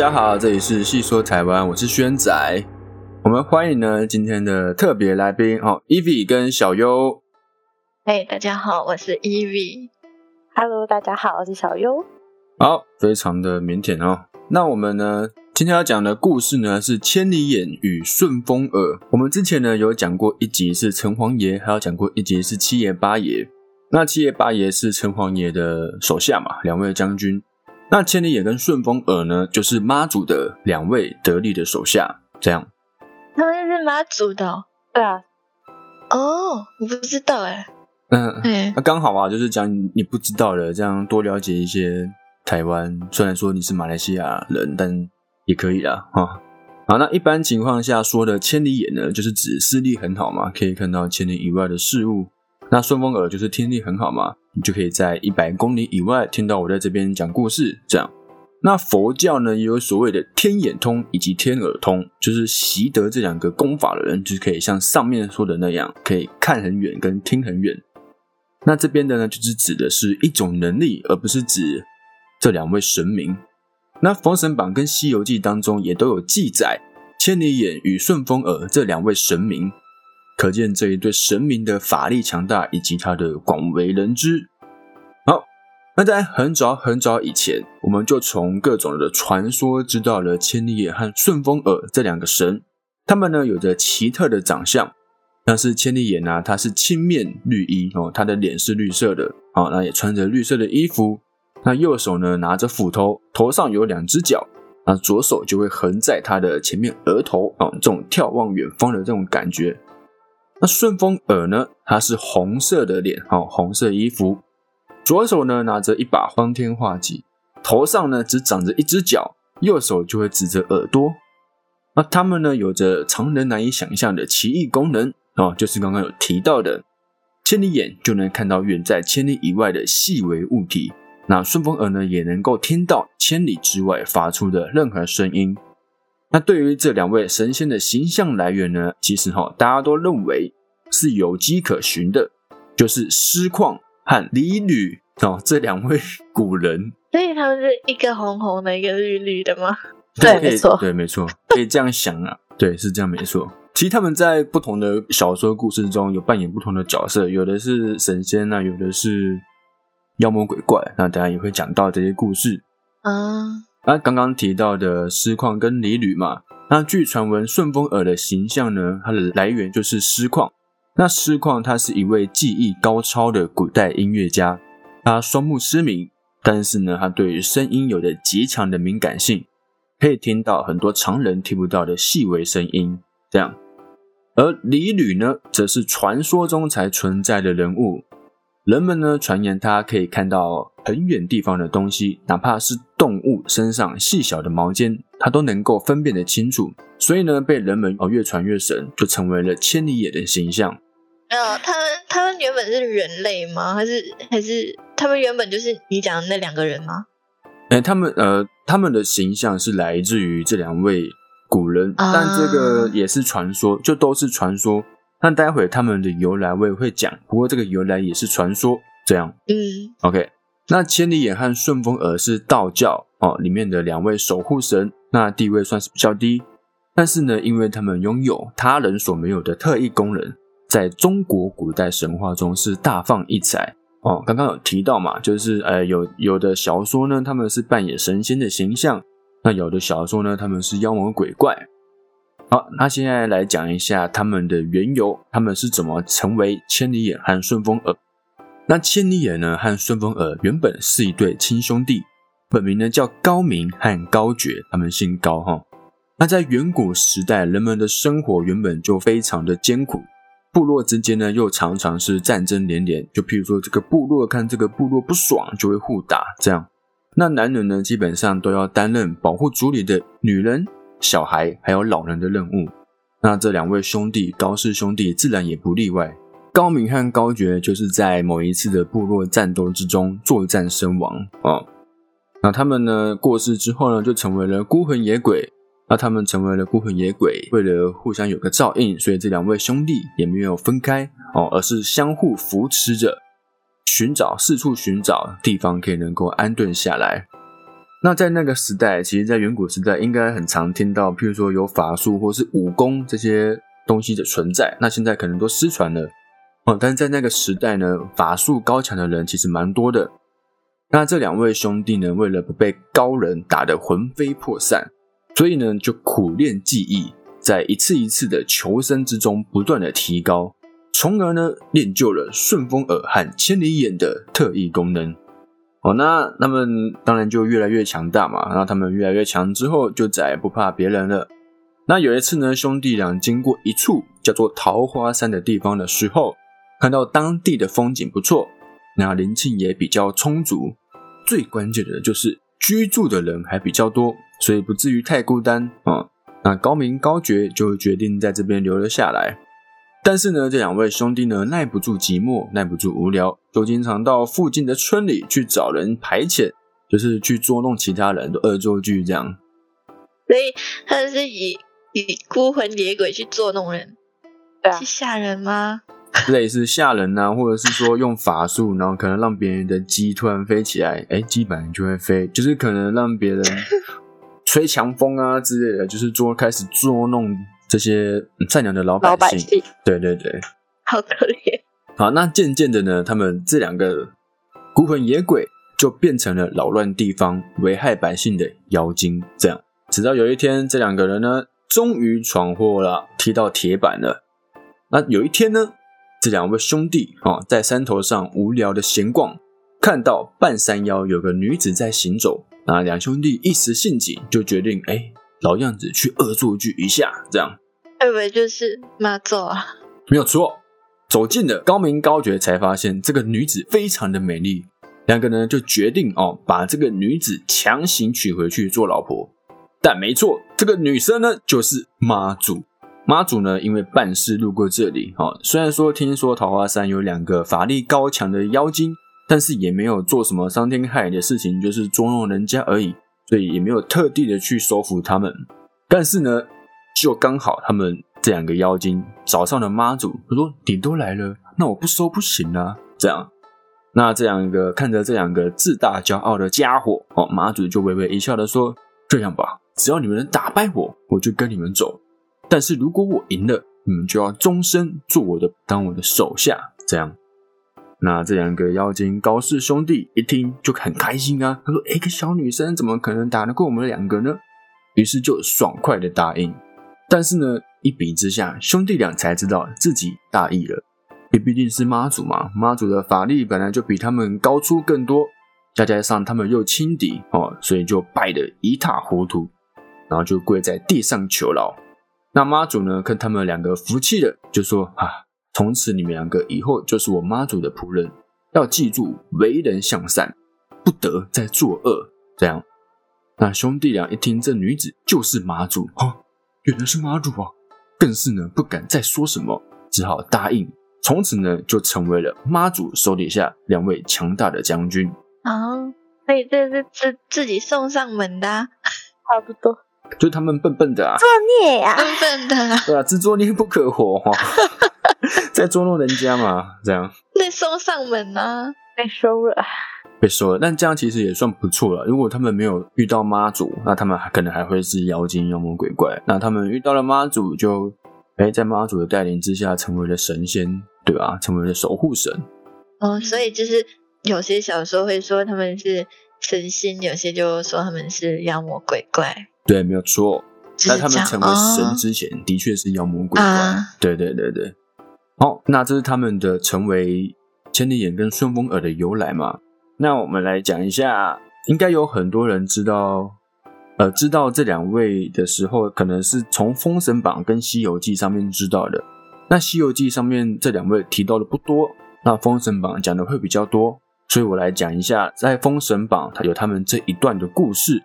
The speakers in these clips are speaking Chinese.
家好，这里是细说台湾，我是轩仔。我们欢迎呢今天的特别来宾哦，Evie 跟小优。嘿，大家好，我是 Evie。Hello，大家好，我是小优。好，非常的腼腆哦。那我们呢今天要讲的故事呢是千里眼与顺风耳。我们之前呢有讲过一集是城隍爷，还有讲过一集是七爷八爷。那七爷八爷是城隍爷的手下嘛，两位将军。那千里眼跟顺风耳呢，就是妈祖的两位得力的手下。这样，他们是妈祖的，对啊。哦，我不知道哎。嗯，那刚好啊，就是讲你不知道的，这样多了解一些台湾。虽然说你是马来西亚人，但也可以啦。哈。好，那一般情况下说的千里眼呢，就是指视力很好嘛，可以看到千里以外的事物。那顺风耳就是听力很好嘛，你就可以在一百公里以外听到我在这边讲故事。这样，那佛教呢也有所谓的天眼通以及天耳通，就是习得这两个功法的人，就是可以像上面说的那样，可以看很远跟听很远。那这边的呢，就是指的是一种能力，而不是指这两位神明。那《封神榜》跟《西游记》当中也都有记载，千里眼与顺风耳这两位神明。可见这一对神明的法力强大，以及他的广为人知。好，那在很早很早以前，我们就从各种的传说知道了千里眼和顺风耳这两个神。他们呢有着奇特的长相，像是千里眼啊，他是青面绿衣哦，他的脸是绿色的啊，那也穿着绿色的衣服。那右手呢拿着斧头，头上有两只脚，那左手就会横在他的前面额头啊，这种眺望远方的这种感觉。那顺风耳呢？它是红色的脸，哦，红色衣服，左手呢拿着一把方天画戟，头上呢只长着一只角，右手就会指着耳朵。那他们呢有着常人难以想象的奇异功能，哦，就是刚刚有提到的，千里眼就能看到远在千里以外的细微物体，那顺风耳呢也能够听到千里之外发出的任何声音。那对于这两位神仙的形象来源呢？其实哈，大家都认为是有迹可循的，就是师旷和李吕哦这两位 古人。所以他们是一个红红的，一个绿绿的吗？对，没错，对，没错，可以这样想啊。对，是这样，没错。其实他们在不同的小说故事中有扮演不同的角色，有的是神仙那有的是妖魔鬼怪。那大家也会讲到这些故事啊。那刚刚提到的师旷跟李吕嘛，那据传闻顺风耳的形象呢，它的来源就是师旷。那师旷他是一位技艺高超的古代音乐家，他双目失明，但是呢，他对于声音有着极强的敏感性，可以听到很多常人听不到的细微声音。这样，而李吕呢，则是传说中才存在的人物。人们呢传言他可以看到很远地方的东西，哪怕是动物身上细小的毛尖，他都能够分辨得清楚。所以呢，被人们哦越传越神，就成为了千里眼的形象。呃，他们他们原本是人类吗？还是还是他们原本就是你讲的那两个人吗？哎，他们呃，他们的形象是来自于这两位古人，但这个也是传说，就都是传说。那待会他们的由来我也会讲，不过这个由来也是传说。这样，嗯，OK。那千里眼和顺风耳是道教哦里面的两位守护神，那地位算是比较低。但是呢，因为他们拥有他人所没有的特异功能，在中国古代神话中是大放异彩哦。刚刚有提到嘛，就是呃有有的小说呢，他们是扮演神仙的形象；那有的小说呢，他们是妖魔鬼怪。好，那现在来讲一下他们的缘由，他们是怎么成为千里眼和顺风耳？那千里眼呢和顺风耳原本是一对亲兄弟，本名呢叫高明和高觉，他们姓高哈。那在远古时代，人们的生活原本就非常的艰苦，部落之间呢又常常是战争连连，就譬如说这个部落看这个部落不爽，就会互打这样。那男人呢基本上都要担任保护族里的女人。小孩还有老人的任务，那这两位兄弟高氏兄弟自然也不例外。高明和高觉就是在某一次的部落战斗之中作战身亡啊。那他们呢过世之后呢，就成为了孤魂野鬼。那他们成为了孤魂野鬼，为了互相有个照应，所以这两位兄弟也没有分开哦，而是相互扶持着，寻找四处寻找地方可以能够安顿下来。那在那个时代，其实，在远古时代，应该很常听到，譬如说有法术或是武功这些东西的存在。那现在可能都失传了哦。但是在那个时代呢，法术高强的人其实蛮多的。那这两位兄弟呢，为了不被高人打得魂飞魄散，所以呢，就苦练技艺，在一次一次的求生之中，不断的提高，从而呢，练就了顺风耳和千里眼的特异功能。哦，那他们当然就越来越强大嘛。然后他们越来越强之后，就再也不怕别人了。那有一次呢，兄弟俩经过一处叫做桃花山的地方的时候，看到当地的风景不错，那灵气也比较充足。最关键的就是居住的人还比较多，所以不至于太孤单啊。那高明高觉就决定在这边留了下来。但是呢，这两位兄弟呢，耐不住寂寞，耐不住无聊，就经常到附近的村里去找人排遣，就是去捉弄其他人的恶作剧这样。所以他是以以孤魂野鬼去捉弄人，对啊，去吓人吗？类似吓人呐，或者是说用法术，然后可能让别人的鸡突然飞起来，哎，鸡本来就会飞，就是可能让别人吹强风啊之类的，就是捉开始捉弄。这些善良的老百姓，对对对，好可怜。好，那渐渐的呢，他们这两个孤魂野鬼就变成了扰乱地方、危害百姓的妖精。这样，直到有一天，这两个人呢，终于闯祸了，踢到铁板了。那有一天呢，这两位兄弟啊，在山头上无聊的闲逛，看到半山腰有个女子在行走，那两兄弟一时兴起，就决定，哎。老样子去恶作剧一下，这样，会不会就是妈祖啊？没有错，走近了高明高觉才发现这个女子非常的美丽，两个人就决定哦，把这个女子强行娶回去做老婆。但没错，这个女生呢就是妈祖。妈祖呢因为办事路过这里，哦，虽然说听说桃花山有两个法力高强的妖精，但是也没有做什么伤天害理的事情，就是捉弄人家而已。所以也没有特地的去收服他们，但是呢，就刚好他们这两个妖精找上了妈祖，他说：“你都来了，那我不收不行啊。”这样，那这两个看着这两个自大骄傲的家伙，哦，妈祖就微微一笑的说：“这样吧，只要你们能打败我，我就跟你们走；但是如果我赢了，你们就要终身做我的，当我的手下。”这样。那这两个妖精高氏兄弟一听就很开心啊，他说：“一个小女生怎么可能打得过我们两个呢？”于是就爽快的答应。但是呢，一比之下，兄弟俩才知道自己大意了。也毕竟是妈祖嘛，妈祖的法力本来就比他们高出更多，再加上他们又轻敌哦，所以就败得一塌糊涂，然后就跪在地上求饶。那妈祖呢，看他们两个服气了，就说：“啊。”从此你们两个以后就是我妈祖的仆人，要记住为人向善，不得再作恶。这样，那兄弟俩一听这女子就是妈祖啊，原来是妈祖啊，更是呢不敢再说什么，只好答应。从此呢就成为了妈祖手底下两位强大的将军啊。所以这是自自己送上门的，差不多，就他们笨笨的啊，作孽呀，笨笨的，对啊，自作孽不可活哈。在捉弄人家嘛，这样被送上门呢，被收了，被收了。但这样其实也算不错了。如果他们没有遇到妈祖，那他们可能还会是妖精、妖魔鬼怪。那他们遇到了妈祖，就哎，在妈祖的带领之下，成为了神仙，对吧？成为了守护神。哦，所以就是有些小说会说他们是神仙，有些就说他们是妖魔鬼怪。对，没有错。在他们成为神之前，的确是妖魔鬼怪。对对对对。好，那这是他们的成为千里眼跟顺风耳的由来嘛？那我们来讲一下，应该有很多人知道，呃，知道这两位的时候，可能是从《封神榜》跟《西游记》上面知道的。那《西游记》上面这两位提到的不多，那《封神榜》讲的会比较多，所以我来讲一下，在《封神榜》它有他们这一段的故事。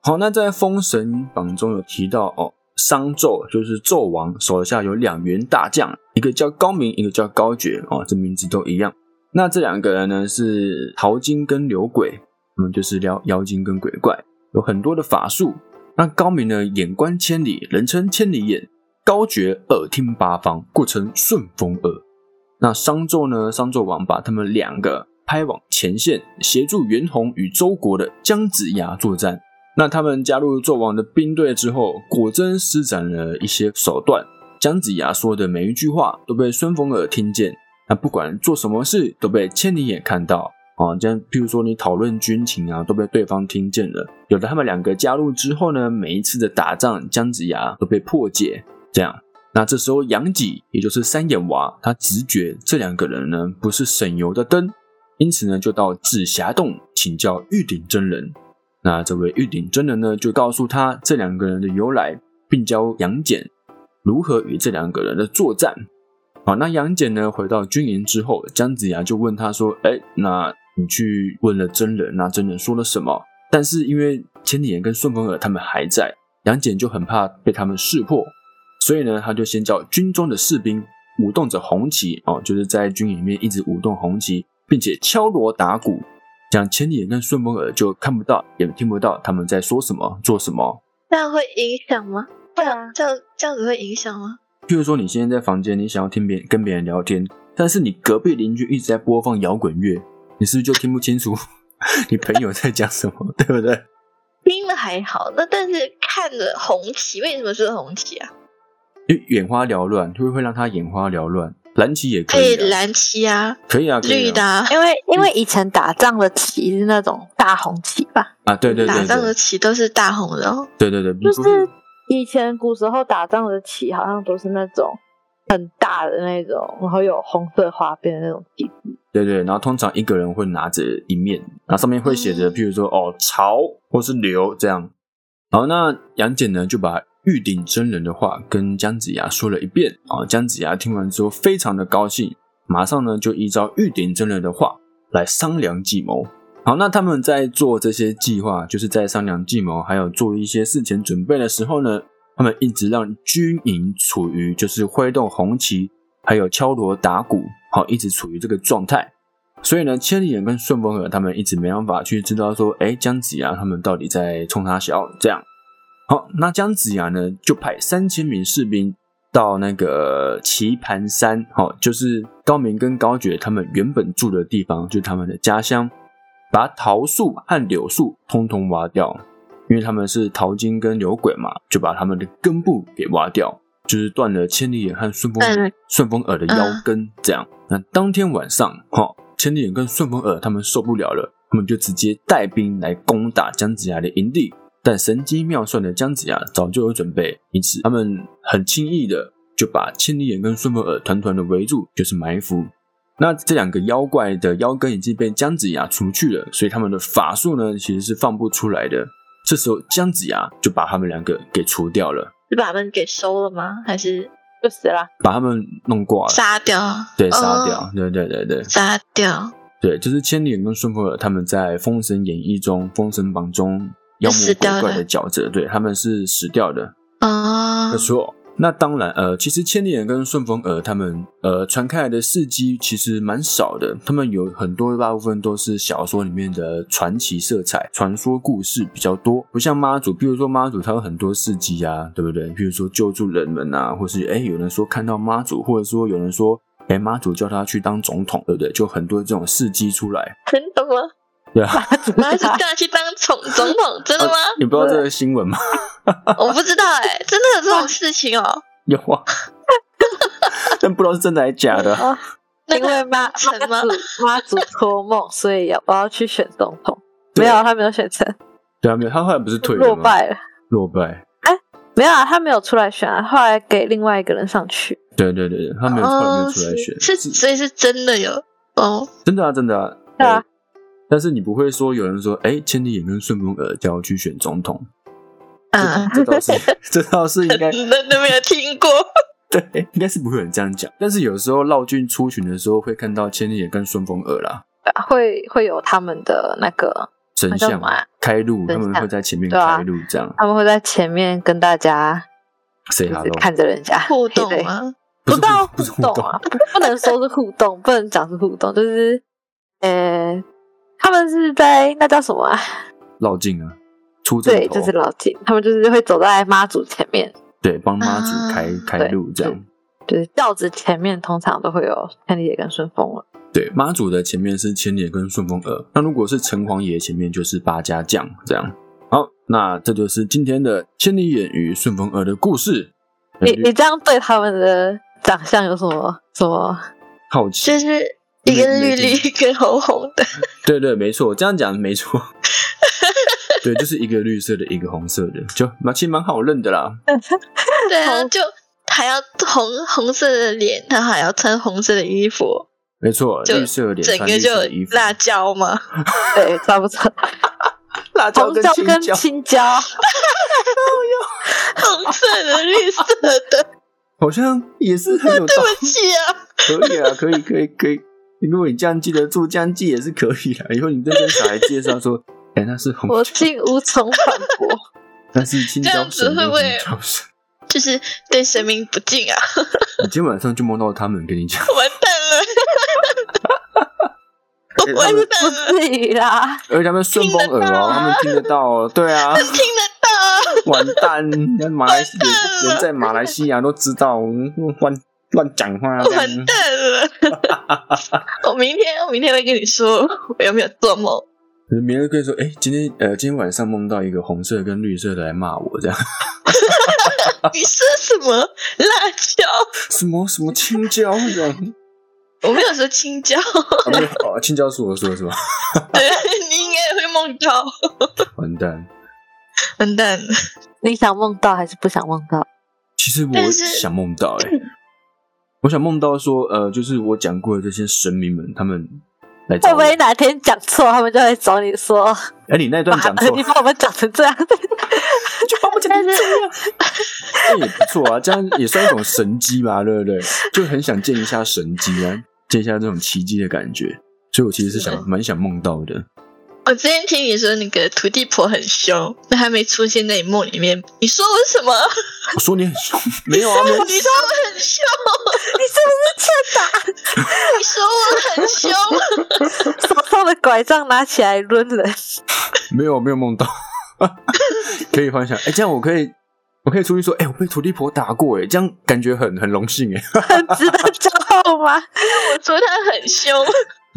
好，那在《封神榜》中有提到哦，商纣就是纣王手下有两员大将，一个叫高明，一个叫高觉哦，这名字都一样。那这两个人呢是淘金跟刘鬼，嗯，就是妖妖精跟鬼怪，有很多的法术。那高明呢眼观千里，人称千里眼；高觉耳听八方，故称顺风耳。那商纣呢，商纣王把他们两个派往前线协助袁弘与周国的姜子牙作战。那他们加入纣王的兵队之后，果真施展了一些手段。姜子牙说的每一句话都被孙逢尔听见，那不管做什么事都被千里眼看到。啊，这样，譬如说你讨论军情啊，都被对方听见了。有了他们两个加入之后呢，每一次的打仗，姜子牙都被破解。这样，那这时候杨己，也就是三眼娃，他直觉这两个人呢不是省油的灯，因此呢就到紫霞洞请教玉鼎真人。那这位玉鼎真人呢就告诉他这两个人的由来，并教杨戬如何与这两个人的作战。好，那杨戬呢回到军营之后，姜子牙就问他说：“哎，那？”你去问了真人，那真人说了什么？但是因为千里眼跟顺风耳他们还在，杨戬就很怕被他们识破，所以呢，他就先叫军中的士兵舞动着红旗哦，就是在军营里面一直舞动红旗，并且敲锣打鼓，这样千里眼跟顺风耳就看不到也听不到他们在说什么、做什么。这样会影响吗？会啊，这样这样子会影响吗？譬如说，你现在在房间，你想要听别跟别人聊天，但是你隔壁邻居一直在播放摇滚乐。你是不是就听不清楚 你朋友在讲什么，对不对？听了还好，那但是看着红旗，为什么是红旗啊？因为眼花缭乱，会不会让他眼花缭乱？蓝旗也可以，蓝旗啊，可以啊，绿的，因为因为以前打仗的旗是那种大红旗吧？啊，对对对，打仗的旗都是大红的，哦。对对对，就是以前古时候打仗的旗好像都是那种很大的那种，然后有红色花边的那种旗帜。对对，然后通常一个人会拿着一面，然后上面会写着，譬如说哦曹或是刘这样。然后那杨戬呢就把玉鼎真人的话跟姜子牙说了一遍啊。姜子牙听完之后非常的高兴，马上呢就依照玉鼎真人的话来商量计谋。好，那他们在做这些计划，就是在商量计谋，还有做一些事前准备的时候呢，他们一直让军营处于就是挥动红旗。还有敲锣打鼓，好，一直处于这个状态。所以呢，千里眼跟顺风耳他们一直没办法去知道说，哎，姜子牙他们到底在冲他笑这样。好，那姜子牙呢，就派三千名士兵到那个棋盘山，好，就是高明跟高觉他们原本住的地方，就是他们的家乡，把桃树和柳树通通挖掉，因为他们是桃金跟柳鬼嘛，就把他们的根部给挖掉。就是断了千里眼和顺风顺风耳的腰根，这样。那当天晚上，哈，千里眼跟顺风耳他们受不了了，他们就直接带兵来攻打姜子牙的营地。但神机妙算的姜子牙早就有准备，因此他们很轻易的就把千里眼跟顺风耳团团的围住，就是埋伏。那这两个妖怪的腰根已经被姜子牙除去了，所以他们的法术呢，其实是放不出来的。这时候姜子牙就把他们两个给除掉了。是把他们给收了吗？还是就死了？把他们弄挂了，杀掉。对，杀掉。对对对对，杀掉。对，就是千里眼跟顺风耳他们在《封神演义》中，《封神榜》中妖魔鬼怪的角色，对他们是死掉的。啊，没错。那当然，呃，其实千里眼跟顺风耳他们，呃，传开来的事迹其实蛮少的。他们有很多大部分都是小说里面的传奇色彩、传说故事比较多，不像妈祖。比如说妈祖，他有很多事迹啊，对不对？比如说救助人们啊，或是哎，有人说看到妈祖，或者说有人说，哎，妈祖叫他去当总统，对不对？就很多这种事迹出来。真的吗？对啊，妈祖叫他去当总总统，真的吗？你不知道这个新闻吗？我不知道哎，真的有这种事情哦？有啊，但不知道是真的还是假的。因为妈妈祖妈祖托梦，所以要我要去选总统。没有，他没有选成。对啊，没有，他后来不是退落败了？落败。哎，没有啊，他没有出来选啊，后来给另外一个人上去。对对对对，他没有出来，没有出来选。是，所以是真的有哦。真的啊，真的啊。对啊。但是你不会说有人说，哎，千里眼跟顺风耳叫我去选总统。啊，这倒是，这倒是应该，真的没有听过。对，应该是不会有人这样讲。但是有时候绕军出巡的时候，会看到千里眼跟顺风耳啦，会会有他们的那个神像开路，他们会在前面开路，这样。他们会在前面跟大家谁哈看着人家互动吗？不到互动啊，不能说是互动，不能讲是互动，就是呃，他们是在那叫什么啊？绕境啊。出对，就是绕境，他们就是会走在妈祖前面，对，帮妈祖开开路这样。就是轿子前面通常都会有千里眼跟顺风耳。对，妈祖的前面是千里眼跟顺风耳，那如果是城隍爷前面就是八家将这样。好，那这就是今天的千里眼与顺风耳的故事。你你这样对他们的长相有什么什么？好奇，就是一个绿绿，一个红红的。对对，没错，这样讲没错。对，就是一个绿色的，一个红色的，就蛮其实蛮好认的啦。对啊，就还要红红色的脸，他还要穿红色的衣服。没错，绿色的脸，整个就辣椒嘛，对，差不多。辣红椒跟青椒青椒，红色的、绿色的。好像也是很有道对理。不起啊，可以啊，可以，可以，可以。如果你这样记得住，这样记也是可以的。以后你再跟小孩介绍说，哎、那是红我椒，竟无从反驳。那是青椒神的会不会 就是对神明不敬啊！你今天晚上就梦到他们，跟你讲，完蛋了，我完不蛋了，至于啦，而且他们顺风耳哦，他们听得到哦，对啊，听得到。完蛋，那马来西亚人在马来西亚都知道，嗯乱乱讲话完蛋了！我明天，我明天会跟你说我有没有做梦。明天跟你说，哎、今天呃，今天晚上梦到一个红色跟绿色的来骂我，这样 你说什么辣椒？什么什么青椒这样，我没有说青椒，啊、没有哦，青椒是我说的是吧？对你应该也会梦到。完蛋。完蛋，你想梦到还是不想梦到？其实我想梦到、欸，我想梦到说，呃，就是我讲过的这些神明们，他们。会不会哪天讲错，他们就会找你说，哎、你那段讲错，你把我们讲成这样？就把我讲成这样，那也不错啊，这样也算一种神机吧，对不对？就很想见一下神机啊，见一下这种奇迹的感觉。所以我其实是想蛮想梦到的。我之前听你说那个土地婆很凶，那还没出现在你梦里面，你说我什么？我说你很凶，没有啊，你说我很凶，你是不是欠你说我很凶，打？手上的拐杖拿起来抡人，没有没有梦到，可以幻想。哎、这样我可以，我可以出去说，哎、我被土地婆打过，哎，这样感觉很很荣幸，哎。很值得骄傲吗？我说他很凶，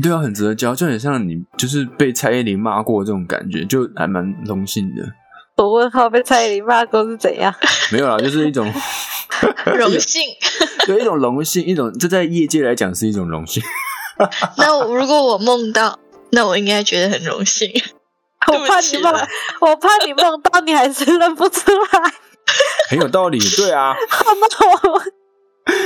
对啊，很值得骄傲，就很像你就是被蔡依林骂过这种感觉，就还蛮荣幸的。我问号被蔡依林骂过是怎样？没有啦，就是一种 荣幸。有一种荣幸，一种这在业界来讲是一种荣幸。那我如果我梦到，那我应该觉得很荣幸。我怕你梦我怕你梦到你还是认不出来。很有道理，对啊，好那我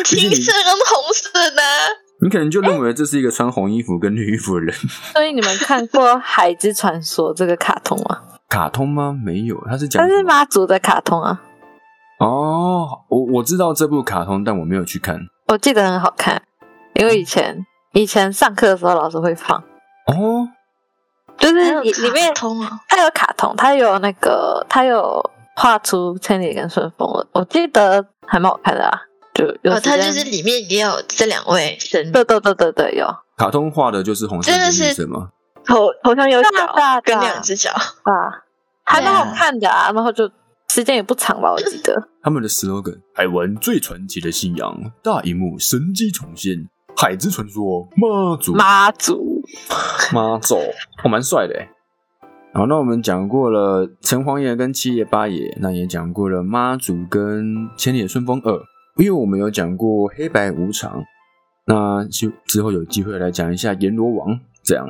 毕竟你青色跟红色的啊，你可能就认为这是一个穿红衣服跟绿衣服的人。所以你们看过《海之传说》这个卡通吗？卡通吗？没有，它是讲它是妈祖的卡通啊，哦，我我知道这部卡通，但我没有去看。我记得很好看，因为以前以前上课的时候老师会放，哦，就是里里面通啊，它有卡通，它有那个它有画出千里跟顺风耳，我记得还蛮好看的啊，就有哦，它就是里面也有这两位神对对对对对有。卡通画的就是红色的是什么？头头上有对啊对啊角跟两只脚，啊，还蛮好看的啊，然后就时间也不长吧，我记得。他们的 slogan：海湾最传奇的信仰，大荧幕神机重现，海之传说，妈祖。妈祖，妈祖，哦，蛮帅的哎。好，那我们讲过了城隍爷跟七爷八爷，那也讲过了妈祖跟千里顺风耳，因为我们有讲过黑白无常，那就之后有机会来讲一下阎罗王，这样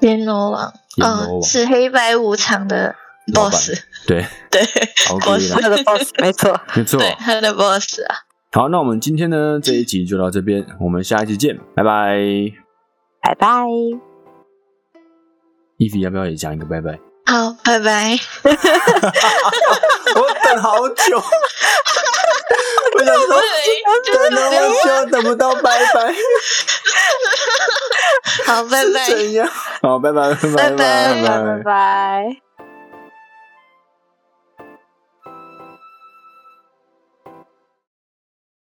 阎罗王，阎罗王哦，是黑白无常的 boss，对，对 boss 的 boss 没错。没错。对，他的 boss 啊，好，那我们今天呢这一集就到这边，我们下一集见，拜拜。拜拜。伊芙要不要也讲一个拜拜？好，拜拜。我等好久，我想说就是等了好久，等不到拜拜，好，拜拜。是怎样？好，拜拜，拜拜拜拜拜拜。